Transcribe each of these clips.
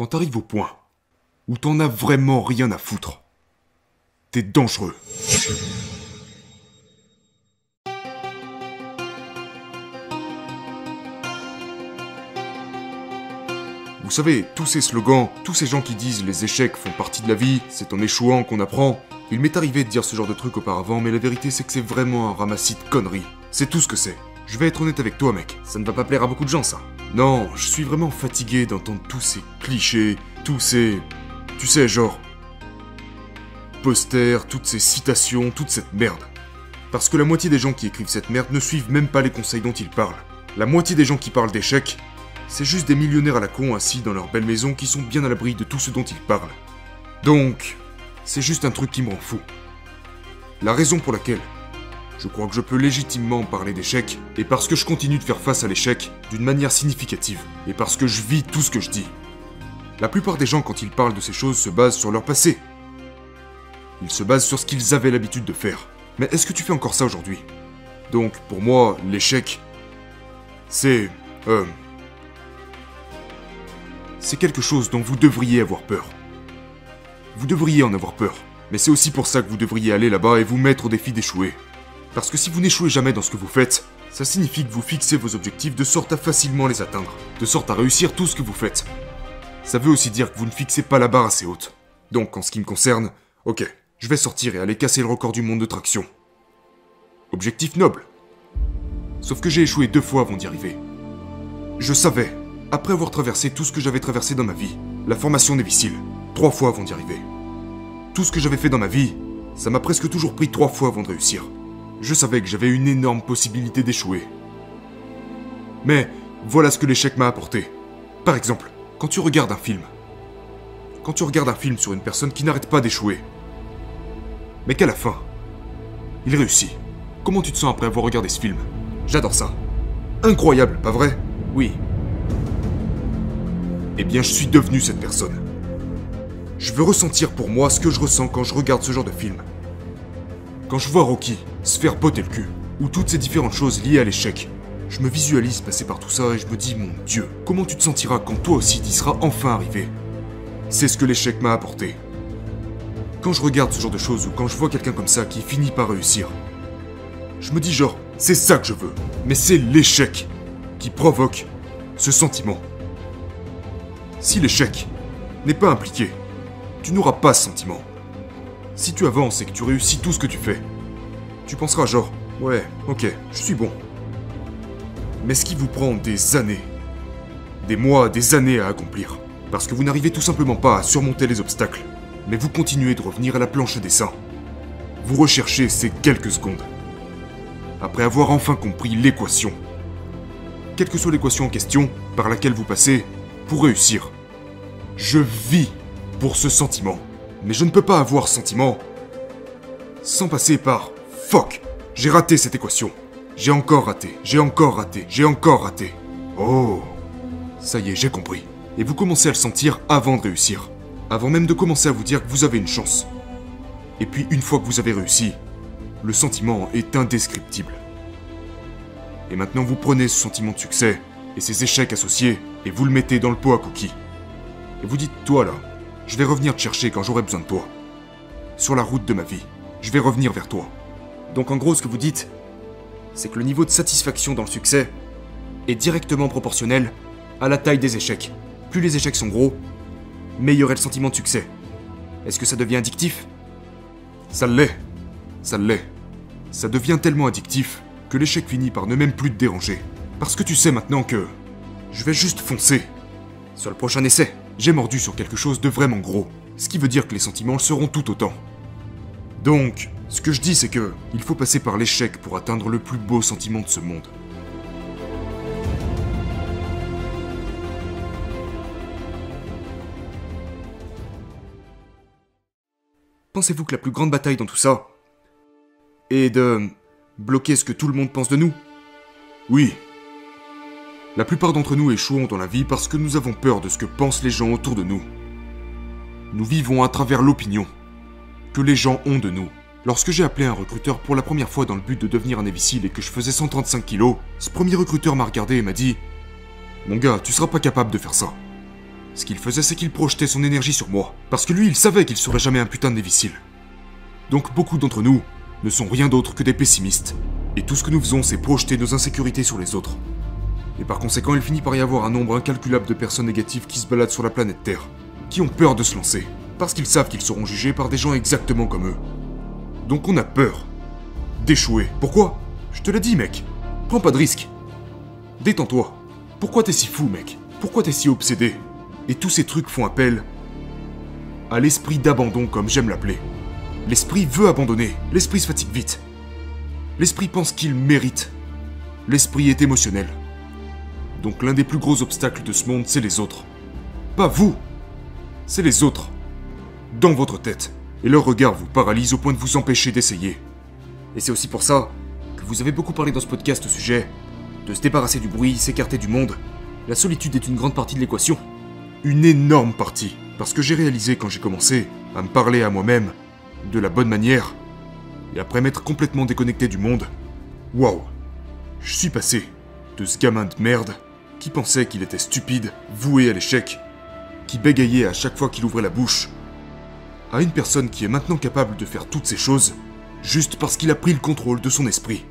quand t'arrives au point où t'en as vraiment rien à foutre, t'es dangereux. Vous savez, tous ces slogans, tous ces gens qui disent les échecs font partie de la vie, c'est en échouant qu'on apprend. Il m'est arrivé de dire ce genre de truc auparavant, mais la vérité c'est que c'est vraiment un ramassis de conneries. C'est tout ce que c'est. Je vais être honnête avec toi, mec. Ça ne va pas plaire à beaucoup de gens, ça. Non, je suis vraiment fatigué d'entendre tous ces clichés, tous ces... Tu sais, genre... Posters, toutes ces citations, toute cette merde. Parce que la moitié des gens qui écrivent cette merde ne suivent même pas les conseils dont ils parlent. La moitié des gens qui parlent d'échecs, c'est juste des millionnaires à la con assis dans leur belle maison qui sont bien à l'abri de tout ce dont ils parlent. Donc, c'est juste un truc qui me rend fou. La raison pour laquelle je crois que je peux légitimement parler d'échec, et parce que je continue de faire face à l'échec d'une manière significative, et parce que je vis tout ce que je dis. La plupart des gens, quand ils parlent de ces choses, se basent sur leur passé. Ils se basent sur ce qu'ils avaient l'habitude de faire. Mais est-ce que tu fais encore ça aujourd'hui? Donc, pour moi, l'échec, c'est... Euh... C'est quelque chose dont vous devriez avoir peur. Vous devriez en avoir peur. Mais c'est aussi pour ça que vous devriez aller là-bas et vous mettre au défi d'échouer. Parce que si vous n'échouez jamais dans ce que vous faites, ça signifie que vous fixez vos objectifs de sorte à facilement les atteindre, de sorte à réussir tout ce que vous faites. Ça veut aussi dire que vous ne fixez pas la barre assez haute. Donc, en ce qui me concerne, ok, je vais sortir et aller casser le record du monde de traction. Objectif noble. Sauf que j'ai échoué deux fois avant d'y arriver. Je savais, après avoir traversé tout ce que j'avais traversé dans ma vie, la formation Névicile, trois fois avant d'y arriver. Tout ce que j'avais fait dans ma vie, ça m'a presque toujours pris trois fois avant de réussir je savais que j'avais une énorme possibilité d'échouer. Mais voilà ce que l'échec m'a apporté. Par exemple, quand tu regardes un film. Quand tu regardes un film sur une personne qui n'arrête pas d'échouer. Mais qu'à la fin, il réussit. Comment tu te sens après avoir regardé ce film? J'adore ça. Incroyable, pas vrai? Oui. Eh bien, je suis devenu cette personne. Je veux ressentir pour moi ce que je ressens quand je regarde ce genre de film. Quand je vois Rocky se faire botter le cul, ou toutes ces différentes choses liées à l'échec, je me visualise passer par tout ça et je me dis, mon Dieu, comment tu te sentiras quand toi aussi t'y seras enfin arrivé? C'est ce que l'échec m'a apporté. Quand je regarde ce genre de choses ou quand je vois quelqu'un comme ça qui finit par réussir, je me dis genre, c'est ça que je veux. Mais c'est l'échec qui provoque ce sentiment. Si l'échec n'est pas impliqué, tu n'auras pas ce sentiment. Si tu avances et que tu réussis tout ce que tu fais, tu penseras genre, ouais, ok, je suis bon. Mais ce qui vous prend des années, des mois, des années à accomplir, parce que vous n'arrivez tout simplement pas à surmonter les obstacles, mais vous continuez de revenir à la planche des seins. Vous recherchez ces quelques secondes. Après avoir enfin compris l'équation. Quelle que soit l'équation en question par laquelle vous passez, pour réussir. Je vis pour ce sentiment. Mais je ne peux pas avoir sentiment sans passer par fuck. J'ai raté cette équation. J'ai encore raté, j'ai encore raté, j'ai encore raté. Oh. Ça y est, j'ai compris. Et vous commencez à le sentir avant de réussir. Avant même de commencer à vous dire que vous avez une chance. Et puis une fois que vous avez réussi, le sentiment est indescriptible. Et maintenant vous prenez ce sentiment de succès et ses échecs associés et vous le mettez dans le pot à cookies. Et vous dites, toi là, je vais revenir te chercher quand j'aurai besoin de toi. Sur la route de ma vie, je vais revenir vers toi. Donc en gros, ce que vous dites, c'est que le niveau de satisfaction dans le succès est directement proportionnel à la taille des échecs. Plus les échecs sont gros, meilleur est le sentiment de succès. Est-ce que ça devient addictif? Ça l'est. Ça l'est. Ça devient tellement addictif que l'échec finit par ne même plus te déranger. Parce que tu sais maintenant que je vais juste foncer sur le prochain essai j'ai mordu sur quelque chose de vraiment gros. Ce qui veut dire que les sentiments le seront tout autant. Donc, ce que je dis c'est que il faut passer par l'échec pour atteindre le plus beau sentiment de ce monde. Pensez-vous que la plus grande bataille dans tout ça est de bloquer ce que tout le monde pense de nous? Oui, la plupart d'entre nous échouons dans la vie parce que nous avons peur de ce que pensent les gens autour de nous. Nous vivons à travers l'opinion que les gens ont de nous. Lorsque j'ai appelé un recruteur pour la première fois dans le but de devenir un évicile et que je faisais 135 kilos, ce premier recruteur m'a regardé et m'a dit Mon gars, tu seras pas capable de faire ça. Ce qu'il faisait, c'est qu'il projetait son énergie sur moi, parce que lui, il savait qu'il serait jamais un putain de. Donc beaucoup d'entre nous ne sont rien d'autre que des pessimistes, et tout ce que nous faisons, c'est projeter nos insécurités sur les autres. Et par conséquent, il finit par y avoir un nombre incalculable de personnes négatives qui se baladent sur la planète Terre, qui ont peur de se lancer, parce qu'ils savent qu'ils seront jugés par des gens exactement comme eux. Donc on a peur d'échouer. Pourquoi? Je te l'ai dit, mec. Prends pas de risque. Détends-toi. Pourquoi t'es si fou, mec? Pourquoi t'es si obsédé? Et tous ces trucs font appel à l'esprit d'abandon, comme j'aime l'appeler. L'esprit veut abandonner, l'esprit se fatigue vite. L'esprit pense qu'il mérite. L'esprit est émotionnel. Donc l'un des plus gros obstacles de ce monde, c'est les autres. Pas vous C'est les autres. Dans votre tête. Et leur regard vous paralyse au point de vous empêcher d'essayer. Et c'est aussi pour ça que vous avez beaucoup parlé dans ce podcast au sujet de se débarrasser du bruit, s'écarter du monde. La solitude est une grande partie de l'équation. Une énorme partie. Parce que j'ai réalisé quand j'ai commencé à me parler à moi-même de la bonne manière, et après m'être complètement déconnecté du monde, waouh, je suis passé de ce gamin de merde qui pensait qu'il était stupide, voué à l'échec, qui bégayait à chaque fois qu'il ouvrait la bouche, à une personne qui est maintenant capable de faire toutes ces choses juste parce qu'il a pris le contrôle de son esprit.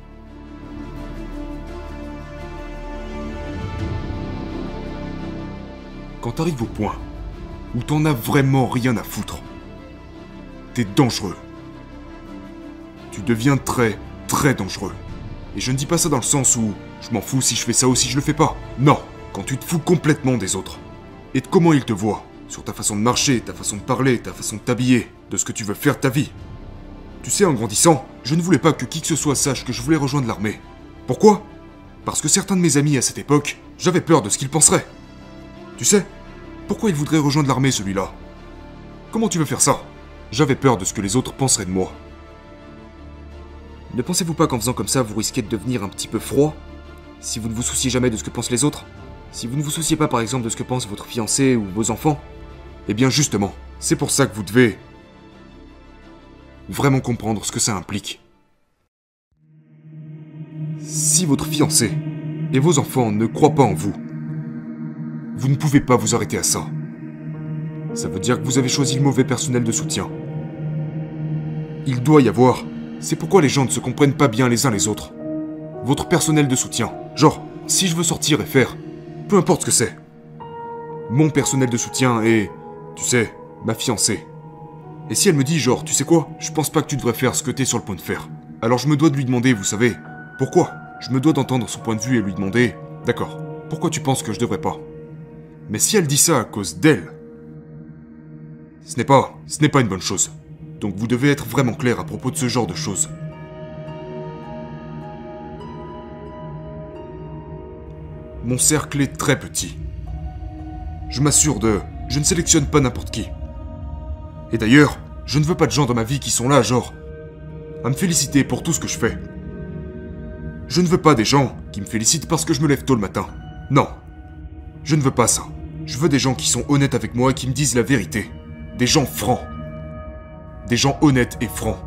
Quand t'arrives au point où t'en as vraiment rien à foutre, t'es dangereux. Tu deviens très, très dangereux. Et je ne dis pas ça dans le sens où je m'en fous si je fais ça ou si je le fais pas. Non, quand tu te fous complètement des autres. Et de comment ils te voient, sur ta façon de marcher, ta façon de parler, ta façon de t'habiller, de ce que tu veux faire de ta vie. Tu sais, en grandissant, je ne voulais pas que qui que ce soit sache que je voulais rejoindre l'armée. Pourquoi? Parce que certains de mes amis à cette époque, j'avais peur de ce qu'ils penseraient. Tu sais, pourquoi il voudrait rejoindre l'armée celui-là? Comment tu veux faire ça? J'avais peur de ce que les autres penseraient de moi. Ne pensez-vous pas qu'en faisant comme ça, vous risquez de devenir un petit peu froid? Si vous ne vous souciez jamais de ce que pensent les autres Si vous ne vous souciez pas par exemple de ce que pense votre fiancé ou vos enfants Eh bien justement, c'est pour ça que vous devez vraiment comprendre ce que ça implique. Si votre fiancé et vos enfants ne croient pas en vous, vous ne pouvez pas vous arrêter à ça. Ça veut dire que vous avez choisi le mauvais personnel de soutien. Il doit y avoir. C'est pourquoi les gens ne se comprennent pas bien les uns les autres. Votre personnel de soutien. Genre, si je veux sortir et faire, peu importe ce que c'est. Mon personnel de soutien est, tu sais, ma fiancée. Et si elle me dit genre, tu sais quoi, je pense pas que tu devrais faire ce que t'es sur le point de faire. Alors je me dois de lui demander, vous savez, pourquoi? Je me dois d'entendre son point de vue et lui demander, d'accord, pourquoi tu penses que je devrais pas? Mais si elle dit ça à cause d'elle, ce n'est pas, ce n'est pas une bonne chose. Donc vous devez être vraiment clair à propos de ce genre de choses. Mon cercle est très petit. Je m'assure de... Je ne sélectionne pas n'importe qui. Et d'ailleurs, je ne veux pas de gens dans ma vie qui sont là, genre, à me féliciter pour tout ce que je fais. Je ne veux pas des gens qui me félicitent parce que je me lève tôt le matin. Non. Je ne veux pas ça. Je veux des gens qui sont honnêtes avec moi et qui me disent la vérité. Des gens francs. Des gens honnêtes et francs.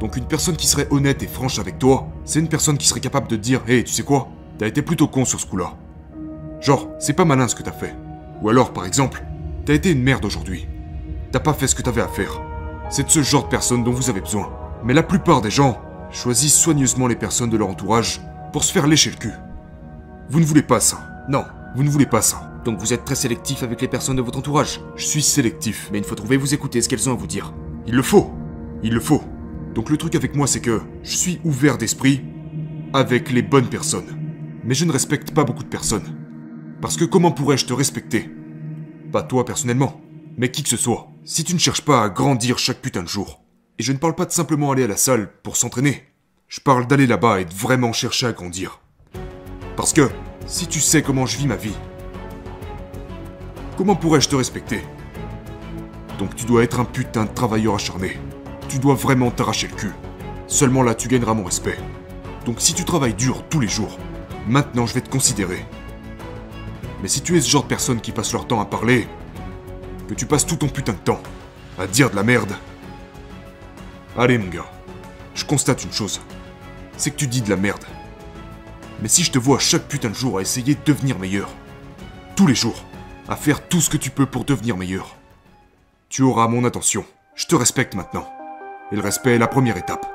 Donc une personne qui serait honnête et franche avec toi, c'est une personne qui serait capable de dire Hé, tu sais quoi? T'as été plutôt con sur ce coup-là. Genre, c'est pas malin ce que t'as fait. Ou alors, par exemple, t'as été une merde aujourd'hui. T'as pas fait ce que t'avais à faire. C'est de ce genre de personne dont vous avez besoin. Mais la plupart des gens choisissent soigneusement les personnes de leur entourage pour se faire lécher le cul. Vous ne voulez pas ça. Non, vous ne voulez pas ça. Donc vous êtes très sélectif avec les personnes de votre entourage. Je suis sélectif, mais il faut trouver vous écouter ce qu'elles ont à vous dire. Il le faut. Il le faut. Donc le truc avec moi, c'est que je suis ouvert d'esprit avec les bonnes personnes. Mais je ne respecte pas beaucoup de personnes. Parce que comment pourrais-je te respecter? Pas toi personnellement, mais qui que ce soit. Si tu ne cherches pas à grandir chaque putain de jour. Et je ne parle pas de simplement aller à la salle pour s'entraîner. Je parle d'aller là-bas et de vraiment chercher à grandir. Parce que si tu sais comment je vis ma vie, Comment pourrais-je te respecter? Donc tu dois être un putain de travailleur acharné. Tu dois vraiment t'arracher le cul. Seulement là tu gagneras mon respect. Donc si tu travailles dur tous les jours, maintenant je vais te considérer. Mais si tu es ce genre de personne qui passe leur temps à parler, que tu passes tout ton putain de temps à dire de la merde, allez mon gars, je constate une chose, c'est que tu dis de la merde. Mais si je te vois chaque putain de jour à essayer de devenir meilleur, tous les jours, à faire tout ce que tu peux pour devenir meilleur. Tu auras mon attention. Je te respecte maintenant. Et le respect est la première étape.